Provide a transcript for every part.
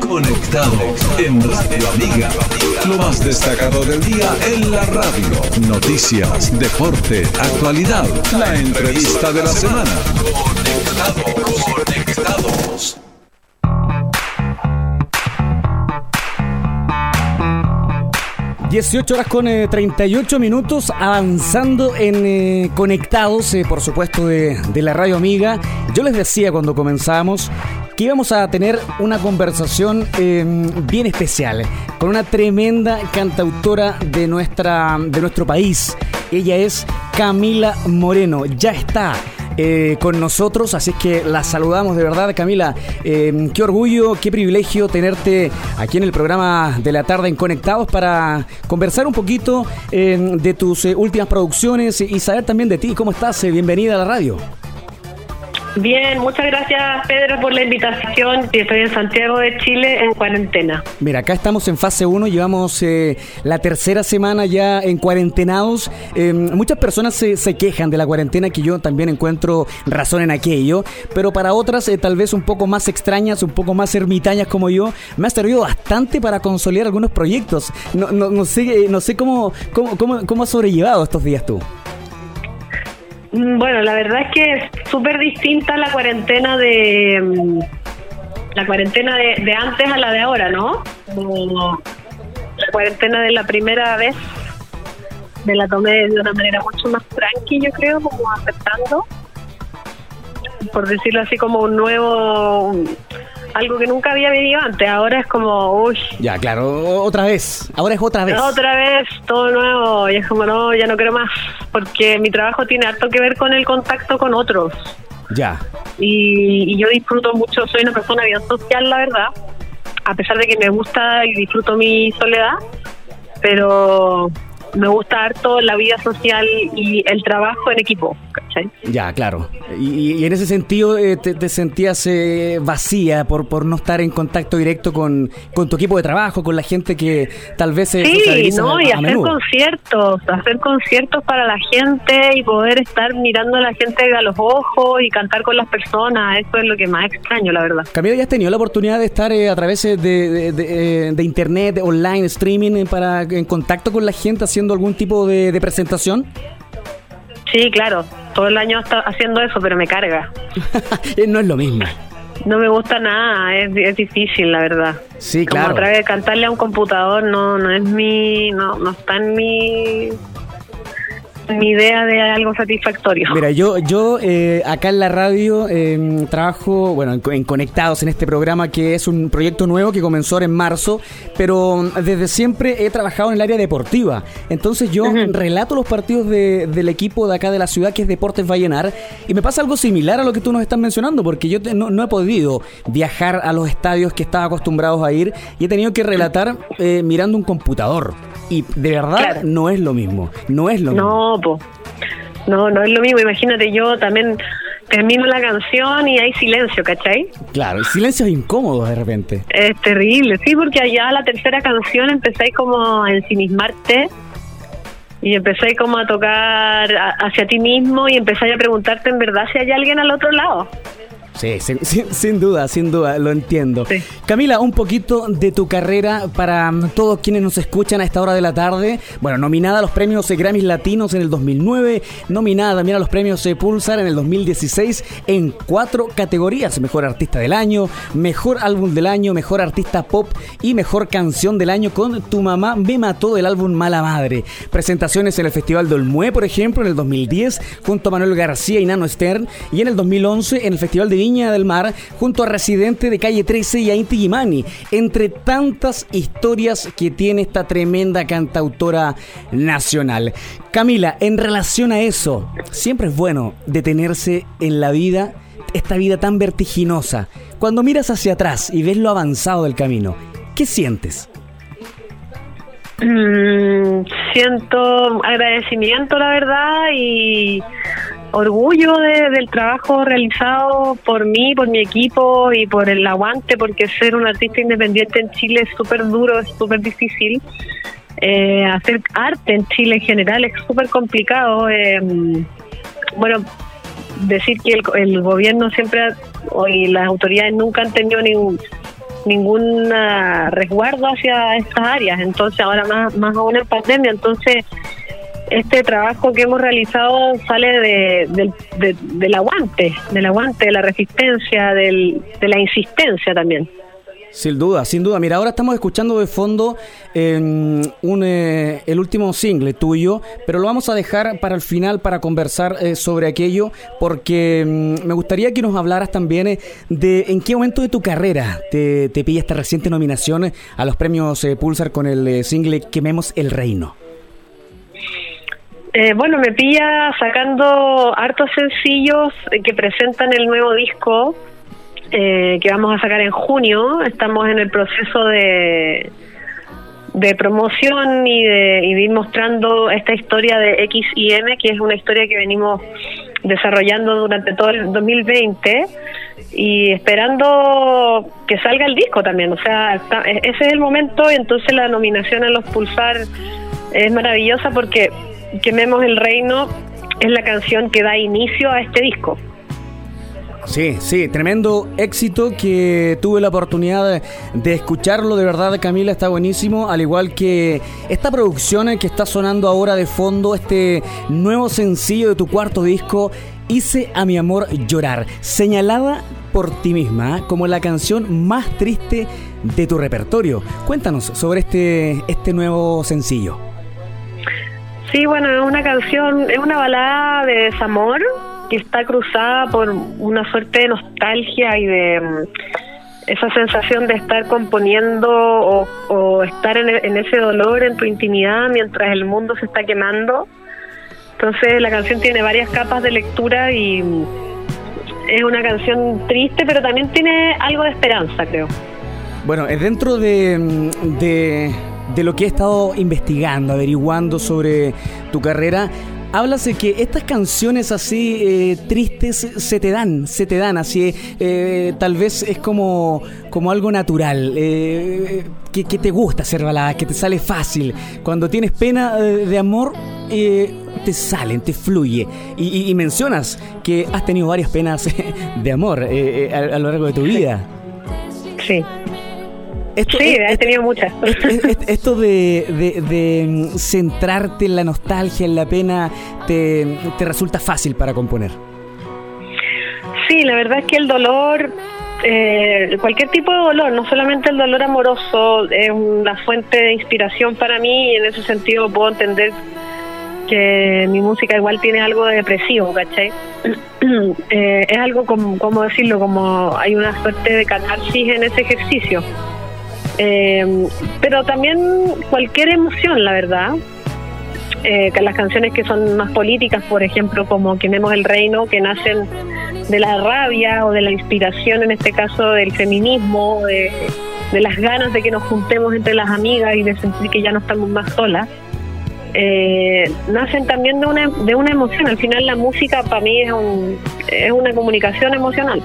Conectados en Radio Amiga. Lo más destacado del día en la radio. Noticias, deporte, actualidad. La entrevista de la semana. Conectados. Conectados. 18 horas con 38 minutos, avanzando en eh, conectados, eh, por supuesto, de, de, la radio amiga. Yo les decía cuando comenzamos que íbamos a tener una conversación eh, bien especial con una tremenda cantautora de, nuestra, de nuestro país. Ella es Camila Moreno. Ya está. Eh, con nosotros, así que la saludamos de verdad, Camila. Eh, qué orgullo, qué privilegio tenerte aquí en el programa de la tarde en Conectados para conversar un poquito eh, de tus eh, últimas producciones y saber también de ti. ¿Cómo estás? Eh, bienvenida a la radio. Bien, muchas gracias Pedro por la invitación. Estoy en Santiago de Chile en cuarentena. Mira, acá estamos en fase 1, llevamos eh, la tercera semana ya en cuarentenados. Eh, muchas personas se, se, quejan de la cuarentena, que yo también encuentro razón en aquello, pero para otras eh, tal vez un poco más extrañas, un poco más ermitañas como yo, me ha servido bastante para consolidar algunos proyectos. No, no, no sé, no sé cómo, cómo, cómo, cómo has sobrellevado estos días tú. Mm, bueno, la verdad es que es súper distinta la cuarentena de mm, la cuarentena de, antes a la de ahora, ¿no? La cuarentena de la primera vez me la tomé de una manera mucho más tranqui, yo creo, como aceptando, por decirlo así, como un nuevo algo que nunca había vivido antes. Ahora es como, uy. Ya, claro, otra vez. Ahora es otra vez. Otra vez, todo nuevo. Y es como, no, ya no quiero más. Porque mi trabajo tiene harto que ver con el contacto con otros. Ya. Y, y yo disfruto mucho, soy una persona bien social, la verdad. A pesar de que me gusta y disfruto mi soledad. Pero me gusta harto la vida social y el trabajo en equipo. ¿Cachai? Ya, claro. Y, y en ese sentido eh, te, te, sentías eh, vacía por, por no estar en contacto directo con, con, tu equipo de trabajo, con la gente que tal vez se Sí, no, y a hacer menudo. conciertos, hacer conciertos para la gente y poder estar mirando a la gente a los ojos y cantar con las personas, eso es lo que más extraño, la verdad. Camila, ¿ya has tenido la oportunidad de estar eh, a través de, de, de, de internet, online, streaming, para en contacto con la gente haciendo algún tipo de, de presentación? Sí, claro, todo el año está haciendo eso, pero me carga. no es lo mismo. No me gusta nada, es, es difícil, la verdad. Sí, claro. Como otra vez cantarle a un computador no no es mi no no está en mi mi idea de algo satisfactorio. Mira, yo, yo eh, acá en la radio eh, trabajo, bueno, en, en, Conectados en este programa que es un proyecto nuevo que comenzó ahora en marzo, pero desde siempre he trabajado en el área deportiva. Entonces yo uh -huh. relato los partidos de, del equipo de acá de la ciudad que es Deportes Vallenar y me pasa algo similar a lo que tú nos estás mencionando porque yo te, no, no, he podido viajar a los estadios que estaba acostumbrados a ir y he tenido que relatar eh, mirando un computador. Y de verdad claro. no es lo mismo, no es lo mismo. No, po. no, no es lo mismo. Imagínate, yo también termino la canción y hay silencio, ¿cachai? Claro, el silencio es incómodo de repente. Es terrible, sí, porque allá la tercera canción empezáis como a ensimismarte y empecé como a tocar hacia ti mismo y empecé a preguntarte en verdad si hay alguien al otro lado. Sí, sin, sin, sin, duda, sin duda, lo entiendo. Sí. Camila, un poquito de tu carrera para todos quienes nos escuchan a esta hora de la tarde. Bueno, nominada a los premios Grammys Latinos en el 2009, nominada también a los premios Pulsar en el 2016 en cuatro categorías: Mejor Artista del Año, Mejor Álbum del Año, Mejor Artista Pop y Mejor Canción del Año con Tu Mamá Me Mató del álbum Mala Madre. Presentaciones en el Festival del Mue, por ejemplo, en el 2010, junto a Manuel García y Nano Stern, y en el 2011 en el Festival de Viña del Mar junto a Residente de Calle 13 y a Inti Gimani, entre tantas historias que tiene esta tremenda cantautora nacional. Camila, en relación a eso, siempre es bueno detenerse en la vida, esta vida tan vertiginosa. Cuando miras hacia atrás y ves lo avanzado del camino, ¿qué sientes? Mm, siento agradecimiento, la verdad, y orgullo de, del trabajo realizado por mí, por mi equipo y por el aguante, porque ser un artista independiente en Chile es súper duro, es súper difícil. Eh, hacer arte en Chile en general es súper complicado. Eh, bueno, decir que el, el, gobierno siempre, y las autoridades nunca han tenido ningún ningún resguardo hacia estas áreas. Entonces, ahora más, más aún en pandemia, entonces este trabajo que hemos realizado sale de, del aguante, del aguante, de la resistencia, del, de la insistencia también. Sin duda, sin duda. Mira, ahora estamos escuchando de fondo em, un, eh, el último single tuyo, pero lo vamos a dejar para el final para conversar eh, sobre aquello, porque em, me gustaría que nos hablaras también eh, de en qué momento de tu carrera te, te pilla esta reciente nominación a los premios Pulsar con el single Quememos el Reino. Bueno, me pilla sacando hartos sencillos que presentan el nuevo disco eh, que vamos a sacar en junio. Estamos en el proceso de, de promoción y de, ir mostrando esta historia de X y M, que es una historia que venimos desarrollando durante todo el 2020 y esperando que salga el disco también. O sea, ese es el momento y entonces la nominación a los Pulsar es maravillosa porque Quememos el Reino es la canción que da inicio a este disco. Sí, sí, tremendo éxito que tuve la oportunidad de, escucharlo, de verdad Camila está buenísimo, al igual que esta producción que está sonando ahora de fondo, este nuevo sencillo de tu cuarto disco, Hice a mi amor llorar, señalada por ti misma ¿eh? como la canción más triste de tu repertorio. Cuéntanos sobre este, este nuevo sencillo. Sí, bueno, es una canción, es una balada de desamor que está cruzada por una suerte de nostalgia y de mm, esa sensación de estar componiendo o, estar en, en, ese dolor en tu intimidad mientras el mundo se está quemando. Entonces la canción tiene varias capas de lectura y mm, es una canción triste, pero también tiene algo de esperanza, creo. Bueno, dentro de, mm, de, de lo que he estado investigando, averiguando sobre tu carrera, hablas de que estas canciones así eh, tristes se te dan, se te dan, así eh, tal vez es como, como algo natural, eh, que, te gusta hacer baladas, que te sale fácil. Cuando tienes pena de amor, te salen, te fluye. Y, mencionas que has tenido varias penas de amor a lo largo de tu vida. Sí sí, he tenido muchas. Esto de, mm, centrarte en la nostalgia, en la pena, te, resulta fácil para componer. Sí, la verdad es que el dolor, eh, cualquier tipo de dolor, no solamente el dolor amoroso, es una fuente de inspiración para mí y en ese sentido puedo entender que mi música igual tiene algo de depresivo, ¿cachai? Eh, es algo como, ¿cómo decirlo? Como hay una suerte de catarsis en ese ejercicio. Eh, pero también cualquier emoción, la verdad. Eh, las canciones que son más políticas, por ejemplo, como Quememos el Reino, que nacen de la rabia o de la inspiración, en este caso del feminismo, de, las ganas de que nos juntemos entre las amigas y de sentir que ya no estamos más solas. Eh, nacen también de una, de una emoción. Al final la música para mí es, un, es una comunicación emocional.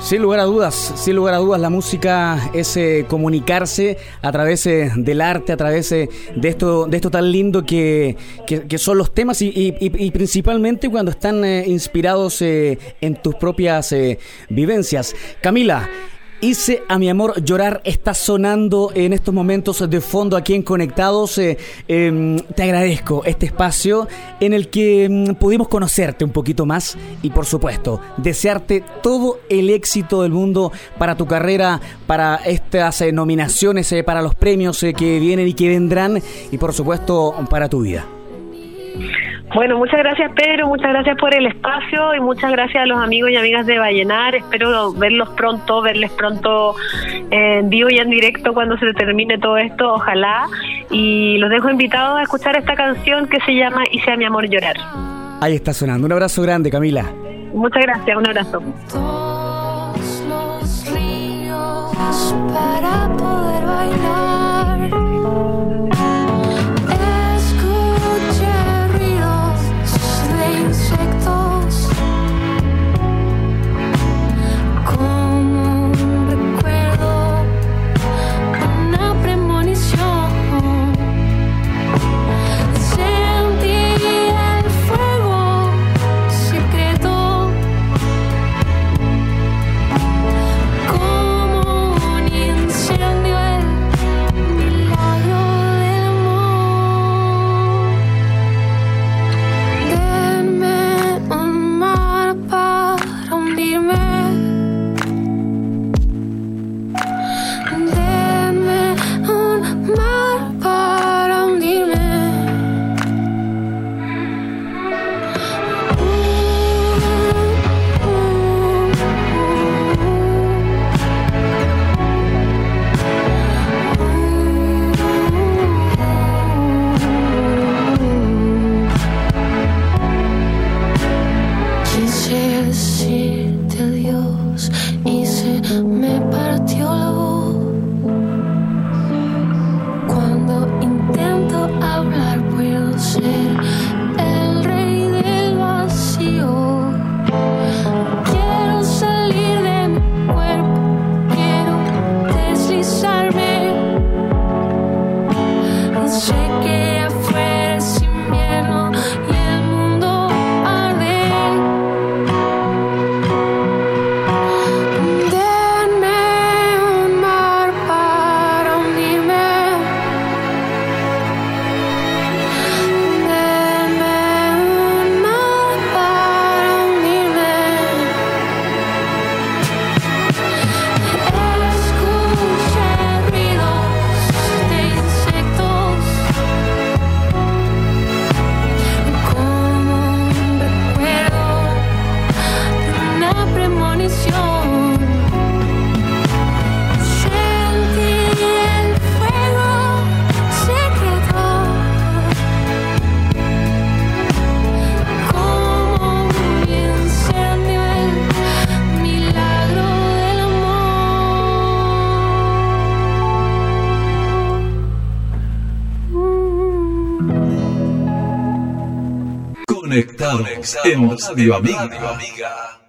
Sin lugar a dudas, sin lugar a dudas, la música es eh, comunicarse a través eh, del arte, a través eh, de esto, de esto tan lindo que, que, son los temas y, y, principalmente cuando están inspirados en tus propias vivencias. Camila, Hice a mi amor llorar está sonando en estos momentos de fondo aquí en Conectados. Eh, em, te agradezco este espacio en el que em, pudimos conocerte un poquito más y por supuesto desearte todo el éxito del mundo para tu carrera, para estas eh, nominaciones, eh, para los premios que vienen y que vendrán y por supuesto para tu vida. Bueno, muchas gracias Pedro, muchas gracias por el espacio y muchas gracias a los amigos y amigas de Vallenar. Espero verlos pronto, verles pronto en vivo y en directo cuando se termine todo esto, ojalá. Y los dejo invitados a escuchar esta canción que se llama Y sea mi amor llorar. Ahí está sonando. Un abrazo grande, Camila. Muchas gracias, un abrazo. decirte adiós y se me partió la voz. Cuando intento hablar puedo ser el rey del vacío. Quiero salir de mi cuerpo, quiero deslizarme. Sé que Conectados en Amiga.